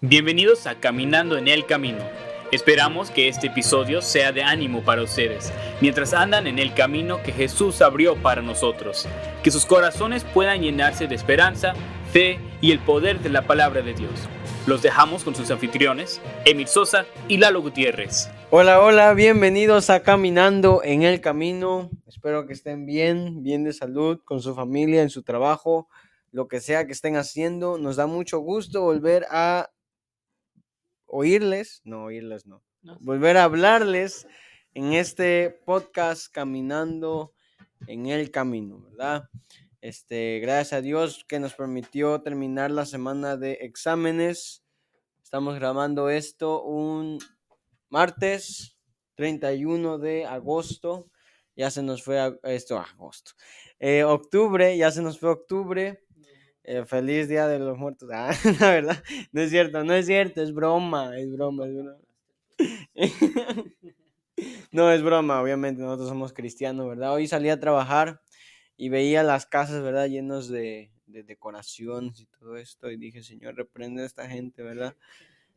Bienvenidos a Caminando en el Camino. Esperamos que este episodio sea de ánimo para ustedes, mientras andan en el camino que Jesús abrió para nosotros. Que sus corazones puedan llenarse de esperanza, fe y el poder de la palabra de Dios. Los dejamos con sus anfitriones, Emil Sosa y Lalo Gutiérrez. Hola, hola, bienvenidos a Caminando en el Camino. Espero que estén bien, bien de salud, con su familia, en su trabajo, lo que sea que estén haciendo. Nos da mucho gusto volver a oírles, no oírles, no, volver a hablarles en este podcast Caminando en el Camino, ¿verdad? Este, gracias a Dios que nos permitió terminar la semana de exámenes. Estamos grabando esto un martes 31 de agosto. Ya se nos fue esto, agosto. Eh, octubre, ya se nos fue octubre. Eh, feliz Día de los Muertos. Ah, la verdad, no es cierto, no es cierto, es broma, es broma, es broma. no, es broma, obviamente, nosotros somos cristianos, ¿verdad? Hoy salí a trabajar y veía las casas, ¿verdad? Llenos de, de decoraciones y todo esto y dije, Señor, reprende a esta gente, ¿verdad?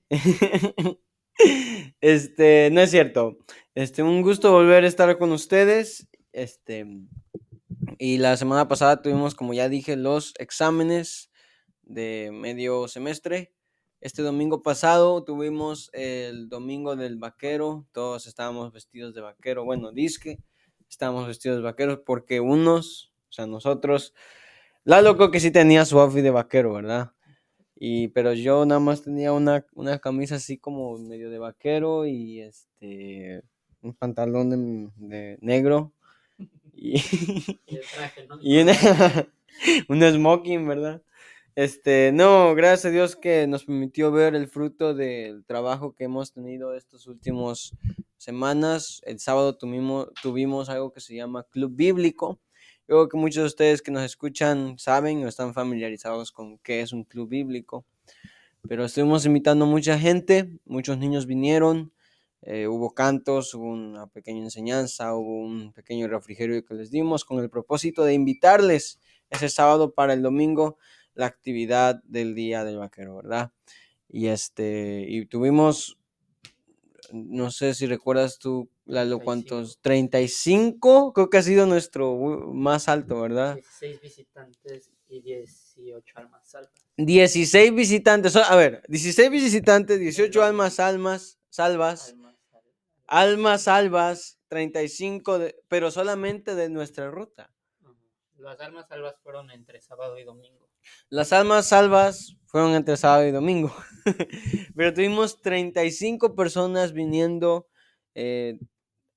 este, no es cierto. Este, un gusto volver a estar con ustedes. Este, y la semana pasada tuvimos, como ya dije, los exámenes de medio semestre. Este domingo pasado tuvimos el domingo del vaquero. Todos estábamos vestidos de vaquero. Bueno, disque, estábamos vestidos de vaqueros porque unos, o sea, nosotros, la loco que sí tenía su outfit de vaquero, ¿verdad? Y, pero yo nada más tenía una, una camisa así como medio de vaquero y este un pantalón de negro y, un smoking, ¿verdad? Este, no, gracias a Dios que nos permitió ver el fruto del trabajo que hemos tenido estos últimos semanas. El sábado tuvimos, tuvimos algo que se llama Club Bíblico. Yo creo que muchos de ustedes que nos escuchan saben o están familiarizados con qué es un club bíblico. Pero estuvimos invitando a mucha gente, muchos niños vinieron, eh, hubo cantos, hubo una pequeña enseñanza, hubo un pequeño refrigerio que les dimos con el propósito de invitarles ese sábado para el domingo la actividad del Día del Vaquero, ¿verdad? Y este, y tuvimos, no sé si recuerdas tú, Lalo, ¿cuántos? 35, creo que ha sido nuestro más alto, ¿verdad? 16 visitantes y 18 almas salvas. 16 visitantes, a ver, 16 visitantes, 18 almas, almas, salvas almas salvas, 35, pero solamente de nuestra ruta. Las almas salvas fueron entre sábado y domingo. Las almas salvas fueron entre sábado y domingo. pero tuvimos 35 personas viniendo eh,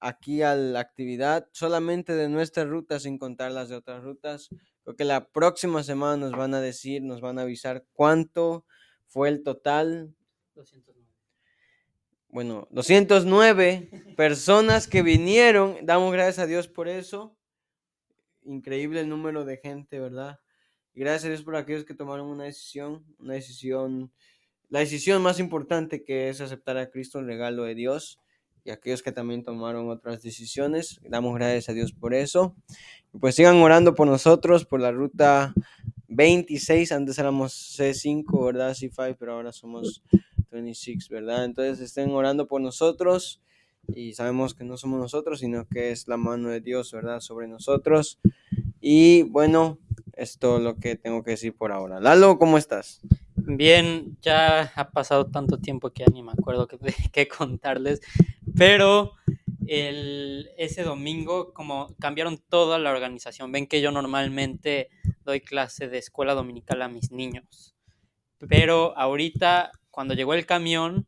aquí a la actividad, solamente de nuestra ruta, sin contar las de otras rutas. Porque la próxima semana nos van a decir, nos van a avisar cuánto fue el total. 200 bueno, 209 personas que vinieron. Damos gracias a Dios por eso. Increíble el número de gente, ¿verdad? Y gracias a Dios por aquellos que tomaron una decisión, una decisión, la decisión más importante que es aceptar a Cristo, el regalo de Dios, y aquellos que también tomaron otras decisiones. Damos gracias a Dios por eso. pues sigan orando por nosotros, por la ruta 26. Antes éramos C5, ¿verdad? C5, pero ahora somos 26, ¿verdad? Entonces estén orando por nosotros y sabemos que no somos nosotros, sino que es la mano de Dios, ¿verdad? Sobre nosotros. Y bueno, es lo que tengo que decir por ahora. Lalo, ¿cómo estás? Bien, ya ha pasado tanto tiempo que ya ni me acuerdo qué, contarles, pero el, ese domingo como cambiaron toda la organización. Ven que yo normalmente doy clase de escuela dominical a mis niños, pero ahorita cuando llegó el camión,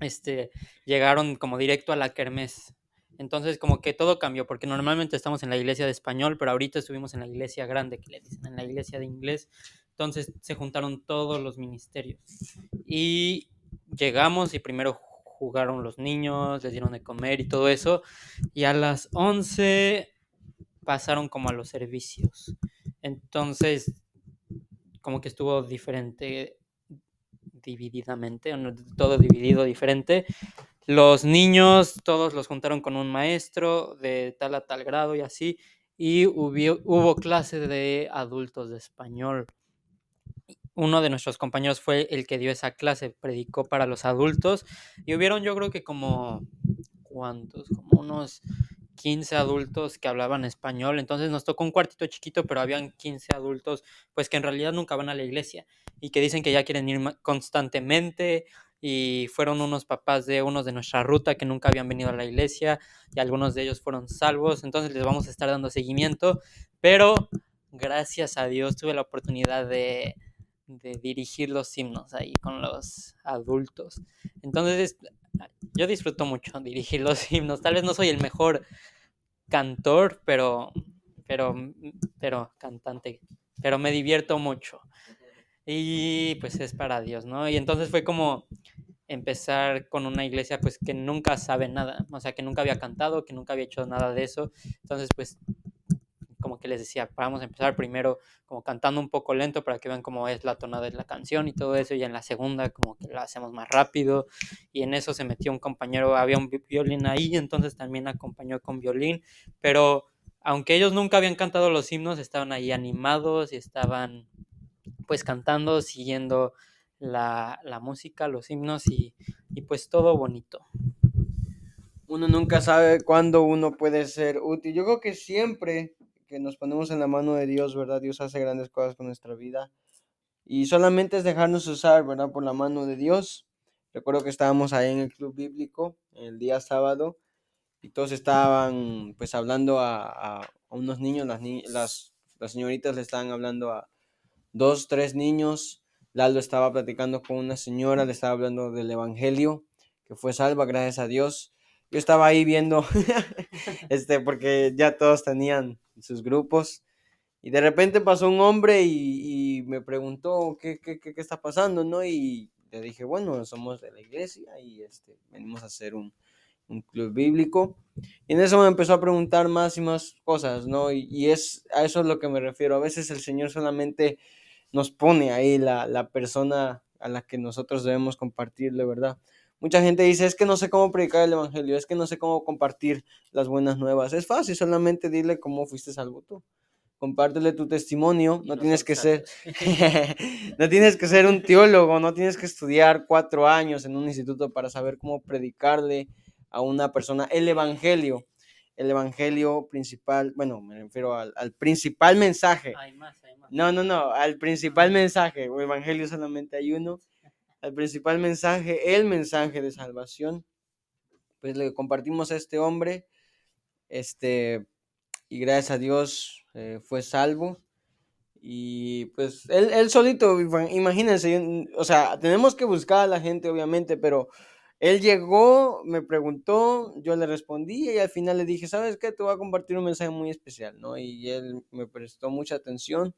este, llegaron como directo a la kermés. Entonces, como que todo cambió, porque normalmente estamos en la iglesia de español, pero ahorita estuvimos en la iglesia grande, que le dicen, en la iglesia de inglés. Entonces, se juntaron todos los ministerios. Y llegamos y primero jugaron los niños, les dieron de comer y todo eso. Y a las 11 pasaron como a los servicios. Entonces, como que estuvo diferente divididamente, todo dividido diferente. Los niños, todos los juntaron con un maestro de tal a tal grado y así, y hubo, hubo clase de adultos de español. uno de nuestros compañeros fue el que dio esa clase, predicó para los adultos y hubieron yo creo que como, ¿cuántos? Como unos 15 adultos que hablaban español, entonces nos tocó un cuartito chiquito, pero habían 15 adultos pues que en realidad nunca van a la iglesia y que dicen que ya quieren ir constantemente y fueron unos papás de unos de nuestra ruta que nunca habían venido a la iglesia y algunos de ellos fueron salvos, entonces les vamos a estar dando seguimiento, pero gracias a Dios tuve la oportunidad de, de dirigir los himnos ahí con los adultos. Entonces, yo disfruto mucho dirigir los himnos. Tal vez no soy el mejor cantor, pero, pero, pero cantante, pero me divierto mucho. Y pues es para Dios, ¿no? Y entonces fue como empezar con una iglesia pues que nunca sabe nada, o sea, que nunca había cantado, que nunca había hecho nada de eso. Entonces pues como que les decía, vamos a empezar primero como cantando un poco lento para que vean cómo es la tonada de la canción y todo eso, y en la segunda como que la hacemos más rápido, y en eso se metió un compañero, había un violín ahí, entonces también acompañó con violín, pero aunque ellos nunca habían cantado los himnos, estaban ahí animados y estaban pues cantando, siguiendo la, música, los himnos y, y pues todo bonito uno nunca sabe cuándo uno puede ser útil. Yo creo que siempre que nos ponemos en la mano de Dios, ¿verdad? Dios hace grandes cosas con nuestra vida. Y solamente es dejarnos usar, ¿verdad? Por la mano de Dios. Recuerdo que estábamos ahí en el club bíblico el día sábado y todos estaban pues hablando a, a unos niños, las, las, las señoritas le estaban hablando a dos, tres niños. Lalo estaba platicando con una señora, le estaba hablando del Evangelio, que fue salva, gracias a Dios. Yo estaba ahí viendo, este, porque ya todos tenían sus grupos. Y de repente pasó un hombre y, me preguntó ¿qué, qué, qué, está pasando, ¿no? Y le dije, bueno, somos de la iglesia y este, venimos a hacer un, un club bíblico. Y en eso me empezó a preguntar más y más cosas, ¿no? Y, y, es a eso es lo que me refiero. A veces el Señor solamente nos pone ahí la, la persona a la que nosotros debemos compartirle, ¿verdad? Mucha gente dice, es que no sé cómo predicar el Evangelio, es que no sé cómo compartir las buenas nuevas. Es fácil, solamente dile cómo fuiste salvo tú. Compártele tu testimonio, no, tienes que ser, no tienes que ser un teólogo, no tienes que estudiar cuatro años en un instituto para saber cómo predicarle a una persona el Evangelio. El Evangelio principal, bueno, me refiero al, principal mensaje. No, no, no, al principal mensaje. El Evangelio solamente hay uno el principal mensaje, el mensaje de salvación. Pues le compartimos a este hombre, este, y gracias a Dios eh, fue salvo. Y pues él, él solito, imagínense, o sea, tenemos que buscar a la gente, obviamente, pero él llegó, me preguntó, yo le respondí y al final le dije, ¿sabes qué? Te voy a compartir un mensaje muy especial, ¿no? Y él me prestó mucha atención.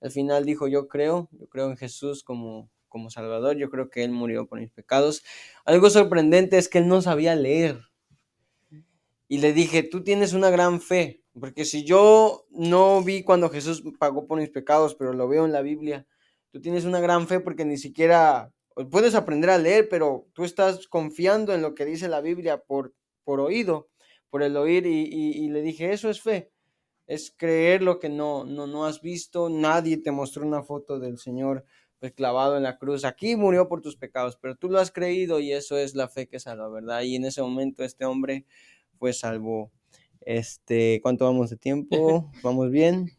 Al final dijo, yo creo, yo creo en Jesús como, como Salvador. Yo creo que Él murió por mis pecados. Algo sorprendente es que Él no sabía leer. Y le dije, tú tienes una gran fe, porque si yo no vi cuando Jesús pagó por mis pecados, pero lo veo en la Biblia, tú tienes una gran fe porque ni siquiera puedes aprender a leer, pero tú estás confiando en lo que dice la Biblia por, por oído, por el oír, y, le dije, eso es fe es creer lo que no, no, no has visto, nadie te mostró una foto del Señor pues clavado en la cruz. Aquí murió por tus pecados, pero tú lo has creído y eso es la fe que salva, ¿verdad? Y en ese momento este hombre fue salvo. Este, ¿cuánto vamos de tiempo? ¿Vamos bien?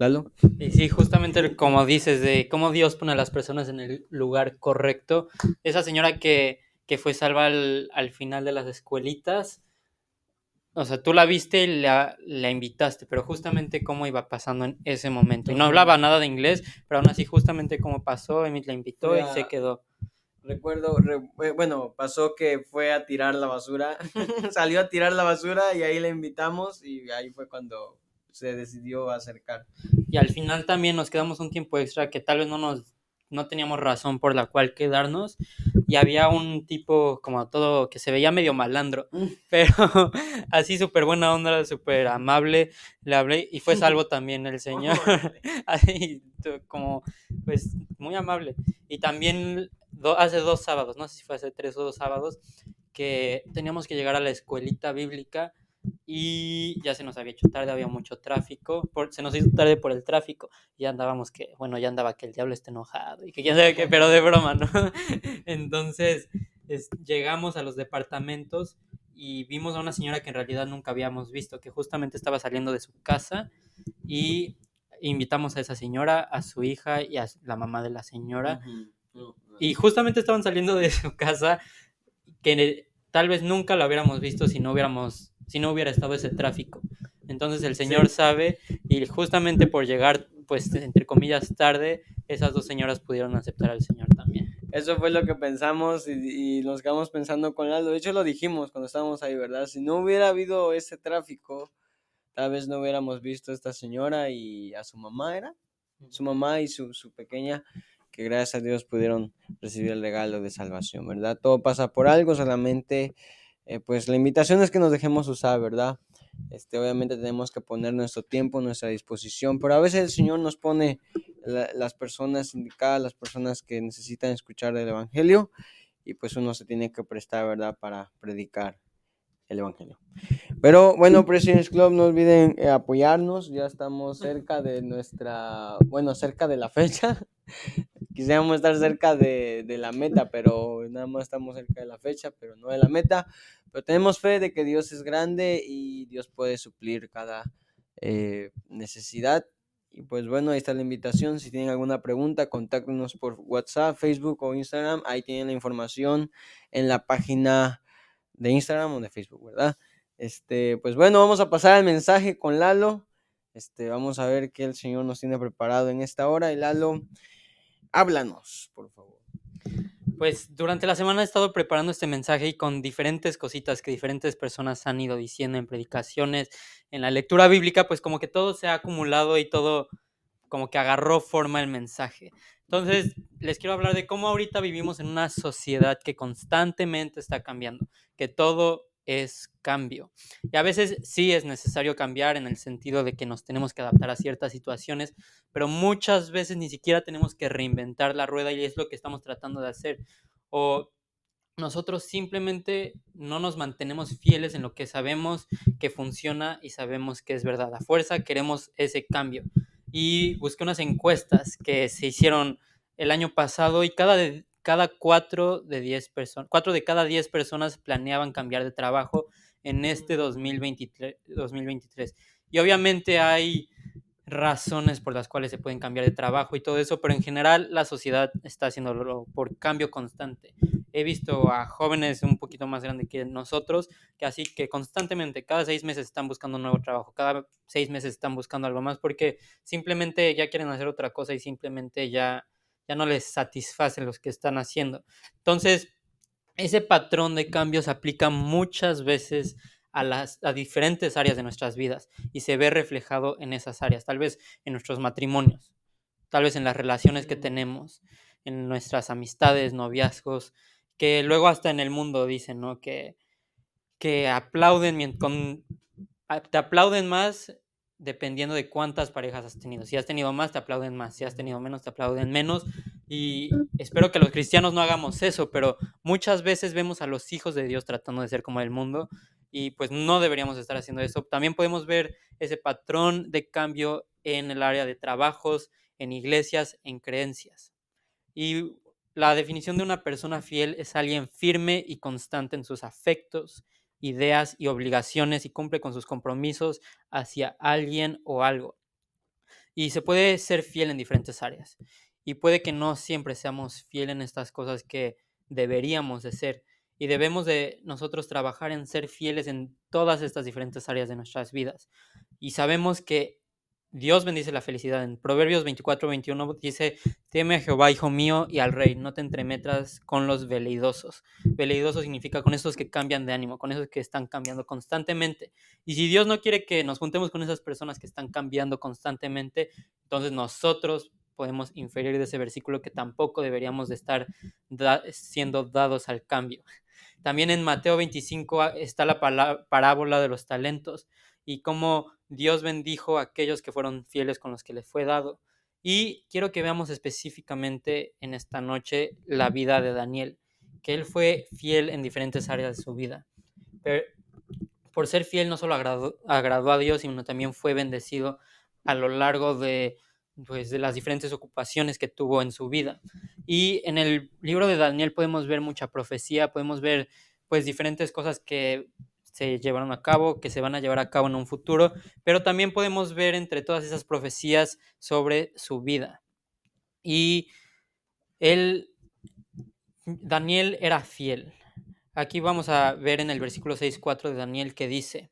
Lalo. Y sí, justamente como dices, de cómo Dios pone a las personas en el lugar correcto. Esa señora que, que fue salva al, al final de las escuelitas, o sea, tú la viste y la, invitaste, pero justamente cómo iba pasando en ese momento. Y no hablaba nada de inglés, pero aún así justamente cómo pasó, Emit la invitó y se quedó. Recuerdo, eh, bueno, pasó que fue a tirar la basura, salió a tirar la basura y ahí la invitamos y ahí fue cuando se decidió acercar. Y al final también nos quedamos un tiempo extra que tal vez no nos no teníamos razón por la cual quedarnos y había un tipo como todo que se veía medio malandro, mm. pero así súper buena onda, súper amable, le hablé y fue salvo también el señor, así como pues muy amable y también hace dos sábados, no sé si fue hace tres o dos sábados, que teníamos que llegar a la escuelita bíblica y ya se nos había hecho tarde, había mucho tráfico, por, se nos hizo tarde por el tráfico, y ya andábamos que, bueno, ya andaba que el diablo está enojado y que quién sabe qué, pero de broma, ¿no? Entonces llegamos a los departamentos y vimos a una señora que en realidad nunca habíamos visto, que justamente estaba saliendo de su casa y invitamos a esa señora, a su hija y a la mamá de la señora. Y justamente estaban saliendo de su casa que tal vez nunca la hubiéramos visto si no hubiéramos si no hubiera estado ese tráfico. Entonces el Señor sabe y justamente por llegar, pues, entre comillas, tarde, esas dos señoras pudieron aceptar al Señor también. Eso fue lo que pensamos y, nos quedamos pensando con Aldo. De hecho, lo dijimos cuando estábamos ahí, ¿verdad? Si no hubiera habido ese tráfico, tal vez no hubiéramos visto a esta señora y a su mamá, ¿era? Su mamá y su, su pequeña, que gracias a Dios pudieron recibir el regalo de salvación, ¿verdad? Todo pasa por algo, solamente eh, pues la invitación es que nos dejemos usar, ¿verdad? Este, obviamente tenemos que poner nuestro tiempo, nuestra disposición, pero a veces el Señor nos pone las personas indicadas, las personas que necesitan escuchar el Evangelio, y pues uno se tiene que prestar, ¿verdad?, para predicar el Evangelio. Pero bueno, Presidents Club, no olviden eh, apoyarnos, ya estamos cerca de nuestra, bueno, cerca de la fecha. Quisiéramos estar cerca de, de la meta, pero nada más estamos cerca de la fecha, pero no de la meta. Pero tenemos fe de que Dios es grande y Dios puede suplir cada eh, necesidad. Y pues bueno, ahí está la invitación. Si tienen alguna pregunta, contáctenos por WhatsApp, Facebook o Instagram. Ahí tienen la información en la página de Instagram o de Facebook, ¿verdad? Este, pues bueno, vamos a pasar al mensaje con Lalo. Este, vamos a ver qué el Señor nos tiene preparado en esta hora. Y Lalo, háblanos, por favor. Pues durante la semana he estado preparando este mensaje y con diferentes cositas que diferentes personas han ido diciendo en predicaciones, en la lectura bíblica, pues como que todo se ha acumulado y todo como que agarró forma el mensaje. Entonces, les quiero hablar de cómo ahorita vivimos en una sociedad que constantemente está cambiando, que todo es cambio. Y a veces sí es necesario cambiar en el sentido de que nos tenemos que adaptar a ciertas situaciones, pero muchas veces ni siquiera tenemos que reinventar la rueda y es lo que estamos tratando de hacer. O nosotros simplemente no nos mantenemos fieles en lo que sabemos que funciona y sabemos que es verdad. A fuerza queremos ese cambio. Y busqué unas encuestas que se hicieron el año pasado y cada, cada 4 de 10 personas, 4 de cada 10 personas planeaban cambiar de trabajo en este 2023, 2023. Y obviamente hay razones por las cuales se pueden cambiar de trabajo y todo eso, pero en general la sociedad está haciéndolo por cambio constante. He visto a jóvenes un poquito más grandes que nosotros, que así que constantemente, cada seis meses están buscando un nuevo trabajo, cada seis meses están buscando algo más, porque simplemente ya quieren hacer otra cosa y simplemente ya ya no les satisfacen los que están haciendo. Entonces, ese patrón de cambios se aplica muchas veces a las a diferentes áreas de nuestras vidas y se ve reflejado en esas áreas, tal vez en nuestros matrimonios, tal vez en las relaciones que tenemos, en nuestras amistades, noviazgos, que luego hasta en el mundo dicen, ¿no? Que, que aplauden, con, te aplauden más dependiendo de cuántas parejas has tenido. Si has tenido más, te aplauden más. Si has tenido menos, te aplauden menos. Y espero que los cristianos no hagamos eso, pero muchas veces vemos a los hijos de Dios tratando de ser como el mundo y pues no deberíamos estar haciendo eso. También podemos ver ese patrón de cambio en el área de trabajos, en iglesias, en creencias. Y la definición de una persona fiel es alguien firme y constante en sus afectos, ideas y obligaciones y cumple con sus compromisos hacia alguien o algo. Y se puede ser fiel en diferentes áreas. Y puede que no siempre seamos fieles en estas cosas que deberíamos de ser. Y debemos de nosotros trabajar en ser fieles en todas estas diferentes áreas de nuestras vidas. Y sabemos que Dios bendice la felicidad. En Proverbios 24, 21 dice, teme a Jehová, hijo mío, y al rey, no te entremetas con los veleidosos. Veleidoso significa con esos que cambian de ánimo, con esos que están cambiando constantemente. Y si Dios no quiere que nos juntemos con esas personas que están cambiando constantemente, entonces nosotros podemos inferir de ese versículo que tampoco deberíamos de estar siendo dados al cambio. También en Mateo 25 está la parábola de los talentos y cómo Dios bendijo a aquellos que fueron fieles con los que le fue dado. Y quiero que veamos específicamente en esta noche la vida de Daniel, que él fue fiel en diferentes áreas de su vida. por ser fiel no solo agradó, agradó a Dios, sino también fue bendecido a lo largo de, pues, de las diferentes ocupaciones que tuvo en su vida. Y en el libro de Daniel podemos ver mucha profecía, podemos ver pues diferentes cosas que se llevaron a cabo, que se van a llevar a cabo en un futuro, pero también podemos ver entre todas esas profecías sobre su vida. Y él, Daniel era fiel. Aquí vamos a ver en el versículo 6.4 de Daniel que dice,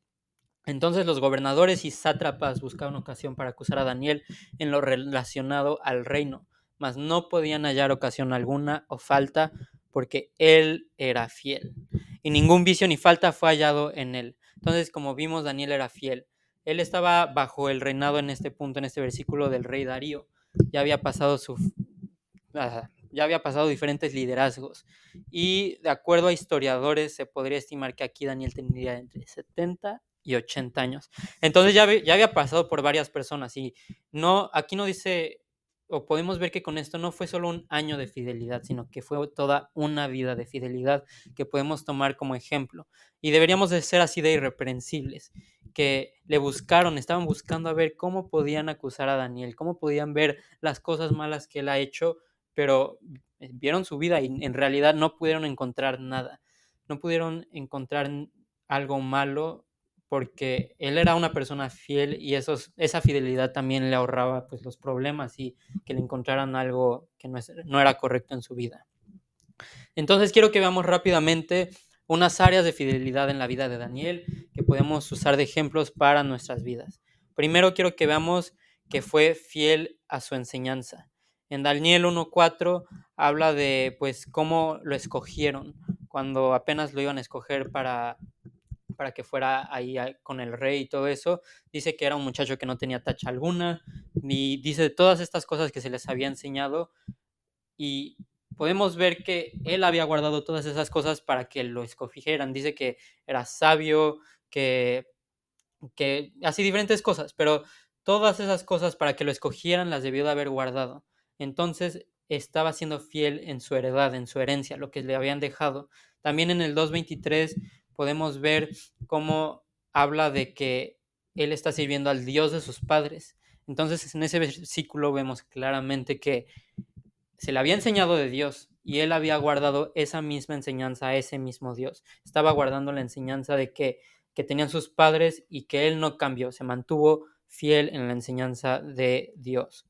entonces los gobernadores y sátrapas buscaban ocasión para acusar a Daniel en lo relacionado al reino, mas no podían hallar ocasión alguna o falta porque él era fiel. Y ningún vicio ni falta fue hallado en él. Entonces, como vimos, Daniel era fiel. Él estaba bajo el reinado en este punto, en este versículo del rey Darío. Ya había pasado su ya había pasado diferentes liderazgos. Y de acuerdo a historiadores, se podría estimar que aquí Daniel tendría entre 70 y 80 años. Entonces ya, ya había pasado por varias personas y no, aquí no dice, o podemos ver que con esto no fue solo un año de fidelidad, sino que fue toda una vida de fidelidad que podemos tomar como ejemplo. Y deberíamos de ser así de irreprensibles, que le buscaron, estaban buscando a ver cómo podían acusar a Daniel, cómo podían ver las cosas malas que él ha hecho, pero vieron su vida y en realidad no pudieron encontrar nada, no pudieron encontrar algo malo porque él era una persona fiel y esa fidelidad también le ahorraba pues, los problemas y que le encontraran algo que no, no era correcto en su vida. Entonces quiero que veamos rápidamente unas áreas de fidelidad en la vida de Daniel que podemos usar de ejemplos para nuestras vidas. Primero quiero que veamos que fue fiel a su enseñanza. En Daniel 1.4 habla de pues cómo lo escogieron cuando apenas lo iban a escoger para para que fuera ahí con el rey y todo eso. Dice que era un muchacho que no tenía tacha alguna, y dice todas estas cosas que se les había enseñado. Y podemos ver que él había guardado todas esas cosas para que lo escogieran. Dice que era sabio, que, que así diferentes cosas, pero todas esas cosas para que lo escogieran las debió de haber guardado. Entonces estaba siendo fiel en su heredad, en su herencia, lo que le habían dejado. También en el 2.23 podemos ver cómo habla de que él está sirviendo al Dios de sus padres. Entonces en ese versículo vemos claramente que se le había enseñado de Dios y él había guardado esa misma enseñanza a ese mismo Dios. Estaba guardando la enseñanza de que, que tenían sus padres y que él no cambió, se mantuvo fiel en la enseñanza de Dios.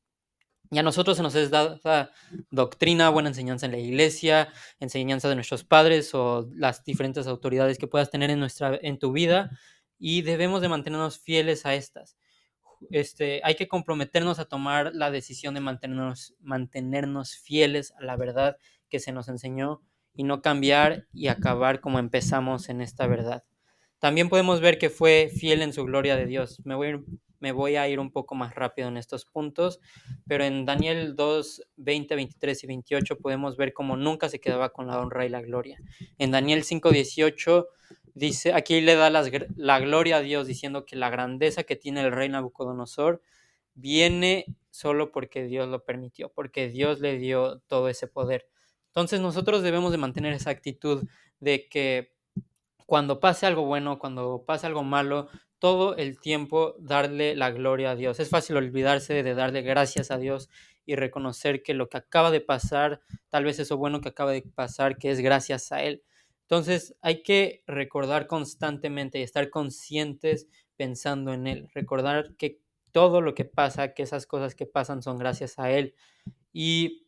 Y a nosotros se nos es dada doctrina, buena enseñanza en la iglesia, enseñanza de nuestros padres o las diferentes autoridades que puedas tener en, nuestra, en tu vida y debemos de mantenernos fieles a estas. Este, hay que comprometernos a tomar la decisión de mantenernos, mantenernos fieles a la verdad que se nos enseñó y no cambiar y acabar como empezamos en esta verdad. También podemos ver que fue fiel en su gloria de Dios. Me voy a ir me voy a ir un poco más rápido en estos puntos, pero en Daniel 2, 20, 23 y 28 podemos ver cómo nunca se quedaba con la honra y la gloria. En Daniel 5, 18 dice, aquí le da la gloria a Dios diciendo que la grandeza que tiene el rey Nabucodonosor viene solo porque Dios lo permitió, porque Dios le dio todo ese poder. Entonces nosotros debemos de mantener esa actitud de que cuando pase algo bueno, cuando pase algo malo, todo el tiempo darle la gloria a Dios. Es fácil olvidarse de darle gracias a Dios y reconocer que lo que acaba de pasar, tal vez eso bueno que acaba de pasar, que es gracias a Él. Entonces hay que recordar constantemente y estar conscientes pensando en Él, recordar que todo lo que pasa, que esas cosas que pasan son gracias a Él. Y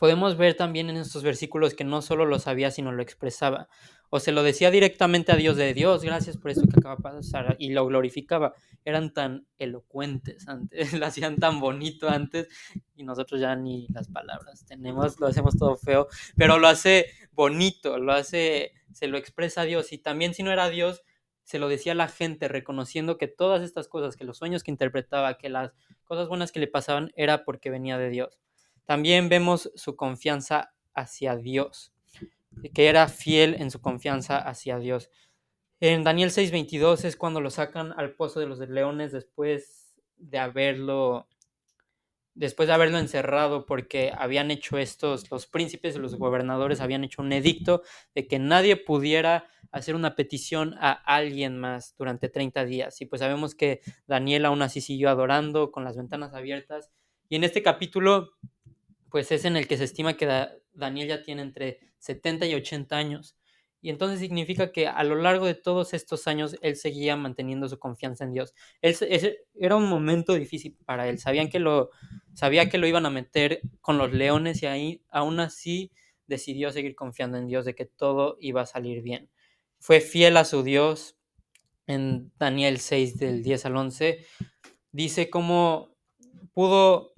podemos ver también en estos versículos que no solo lo sabía, sino lo expresaba o se lo decía directamente a Dios de Dios, gracias por esto que acaba de pasar, y lo glorificaba. Eran tan elocuentes antes, lo hacían tan bonito antes, y nosotros ya ni las palabras tenemos, lo hacemos todo feo, pero lo hace bonito, lo hace, se lo expresa a Dios, y también si no era Dios, se lo decía a la gente, reconociendo que todas estas cosas, que los sueños que interpretaba, que las cosas buenas que le pasaban, era porque venía de Dios. También vemos su confianza hacia Dios que era fiel en su confianza hacia Dios. En Daniel 6:22 es cuando lo sacan al pozo de los leones después de haberlo después de haberlo encerrado porque habían hecho estos, los príncipes, los gobernadores habían hecho un edicto de que nadie pudiera hacer una petición a alguien más durante 30 días. Y pues sabemos que Daniel aún así siguió adorando con las ventanas abiertas. Y en este capítulo, pues es en el que se estima que Daniel ya tiene entre 70 y 80 años. Y entonces significa que a lo largo de todos estos años él seguía manteniendo su confianza en Dios. Él, era un momento difícil para él. Sabían que lo, sabía que lo iban a meter con los leones y ahí, aún así decidió seguir confiando en Dios de que todo iba a salir bien. Fue fiel a su Dios. En Daniel 6 del 10 al 11 dice cómo pudo,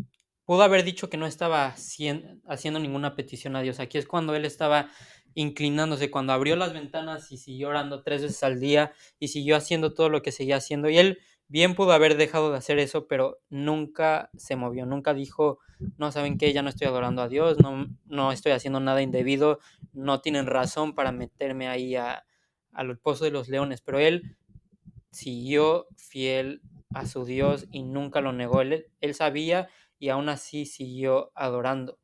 pudo haber dicho que no estaba haciendo ninguna petición a Dios. Aquí es cuando él estaba inclinándose cuando abrió las ventanas y siguió orando tres veces al día y siguió haciendo todo lo que seguía haciendo. Y él bien pudo haber dejado de hacer eso, pero nunca se movió, nunca dijo, no saben qué, ya no estoy adorando a Dios, no, no estoy haciendo nada indebido, no tienen razón para meterme ahí a, al pozo de los leones, pero él siguió fiel a su Dios y nunca lo negó. Él, él sabía y aún así siguió adorando.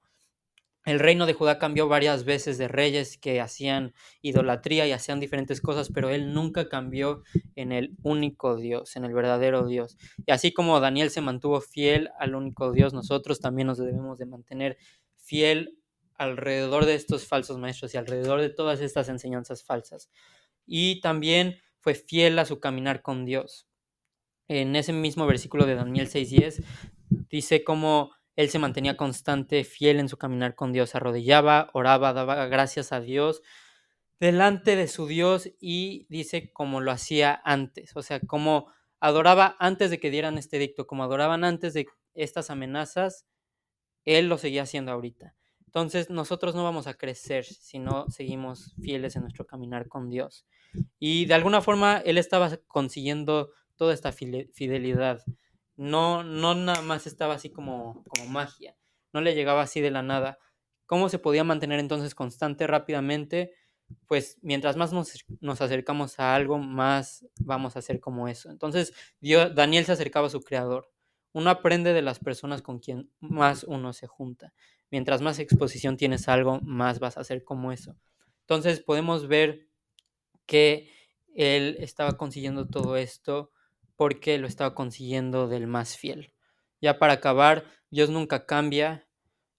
El reino de Judá cambió varias veces de reyes que hacían idolatría y hacían diferentes cosas, pero él nunca cambió en el único Dios, en el verdadero Dios. Y así como Daniel se mantuvo fiel al único Dios, nosotros también nos debemos de mantener fiel alrededor de estos falsos maestros y alrededor de todas estas enseñanzas falsas. Y también fue fiel a su caminar con Dios. En ese mismo versículo de Daniel 6:10 dice como él se mantenía constante, fiel en su caminar con Dios, arrodillaba, oraba, daba gracias a Dios delante de su Dios y dice como lo hacía antes, o sea, como adoraba antes de que dieran este dicto, como adoraban antes de estas amenazas, él lo seguía haciendo ahorita. Entonces nosotros no vamos a crecer si no seguimos fieles en nuestro caminar con Dios. Y de alguna forma él estaba consiguiendo toda esta fidelidad no, no nada más estaba así como, como magia, no le llegaba así de la nada. ¿Cómo se podía mantener entonces constante rápidamente? Pues mientras más nos, nos acercamos a algo, más vamos a hacer como eso. Entonces Daniel se acercaba a su creador. Uno aprende de las personas con quien más uno se junta. Mientras más exposición tienes a algo, más vas a hacer como eso. Entonces podemos ver que él estaba consiguiendo todo esto porque lo estaba consiguiendo del más fiel. Ya para acabar, Dios nunca cambia,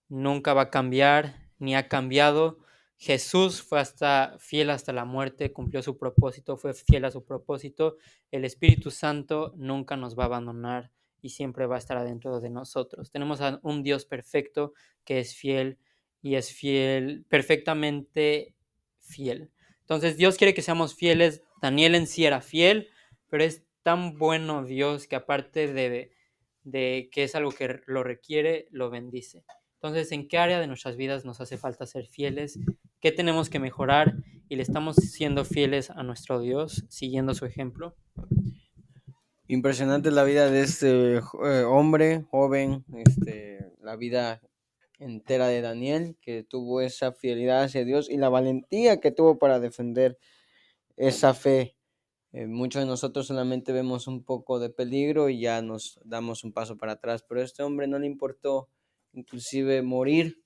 nunca va a cambiar, ni ha cambiado. Jesús fue hasta fiel hasta la muerte, cumplió su propósito, fue fiel a su propósito. El Espíritu Santo nunca nos va a abandonar y siempre va a estar adentro de nosotros. Tenemos a un Dios perfecto que es fiel y es fiel, perfectamente fiel. Entonces Dios quiere que seamos fieles. Daniel en sí era fiel, pero es tan bueno Dios que aparte de, de que es algo que lo requiere, lo bendice. Entonces, ¿en qué área de nuestras vidas nos hace falta ser fieles? ¿Qué tenemos que mejorar? ¿Y le estamos siendo fieles a nuestro Dios, siguiendo su ejemplo? Impresionante la vida de este eh, hombre joven, este, la vida entera de Daniel, que tuvo esa fidelidad hacia Dios y la valentía que tuvo para defender esa fe eh, muchos de nosotros solamente vemos un poco de peligro y ya nos damos un paso para atrás, pero a este hombre no le importó inclusive morir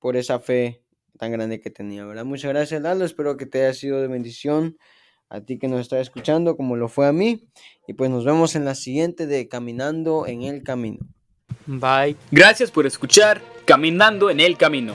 por esa fe tan grande que tenía, ¿verdad? Muchas gracias, Lalo, espero que te haya sido de bendición a ti que nos está escuchando, como lo fue a mí, y pues nos vemos en la siguiente de Caminando en el Camino. Bye. Gracias por escuchar Caminando en el Camino.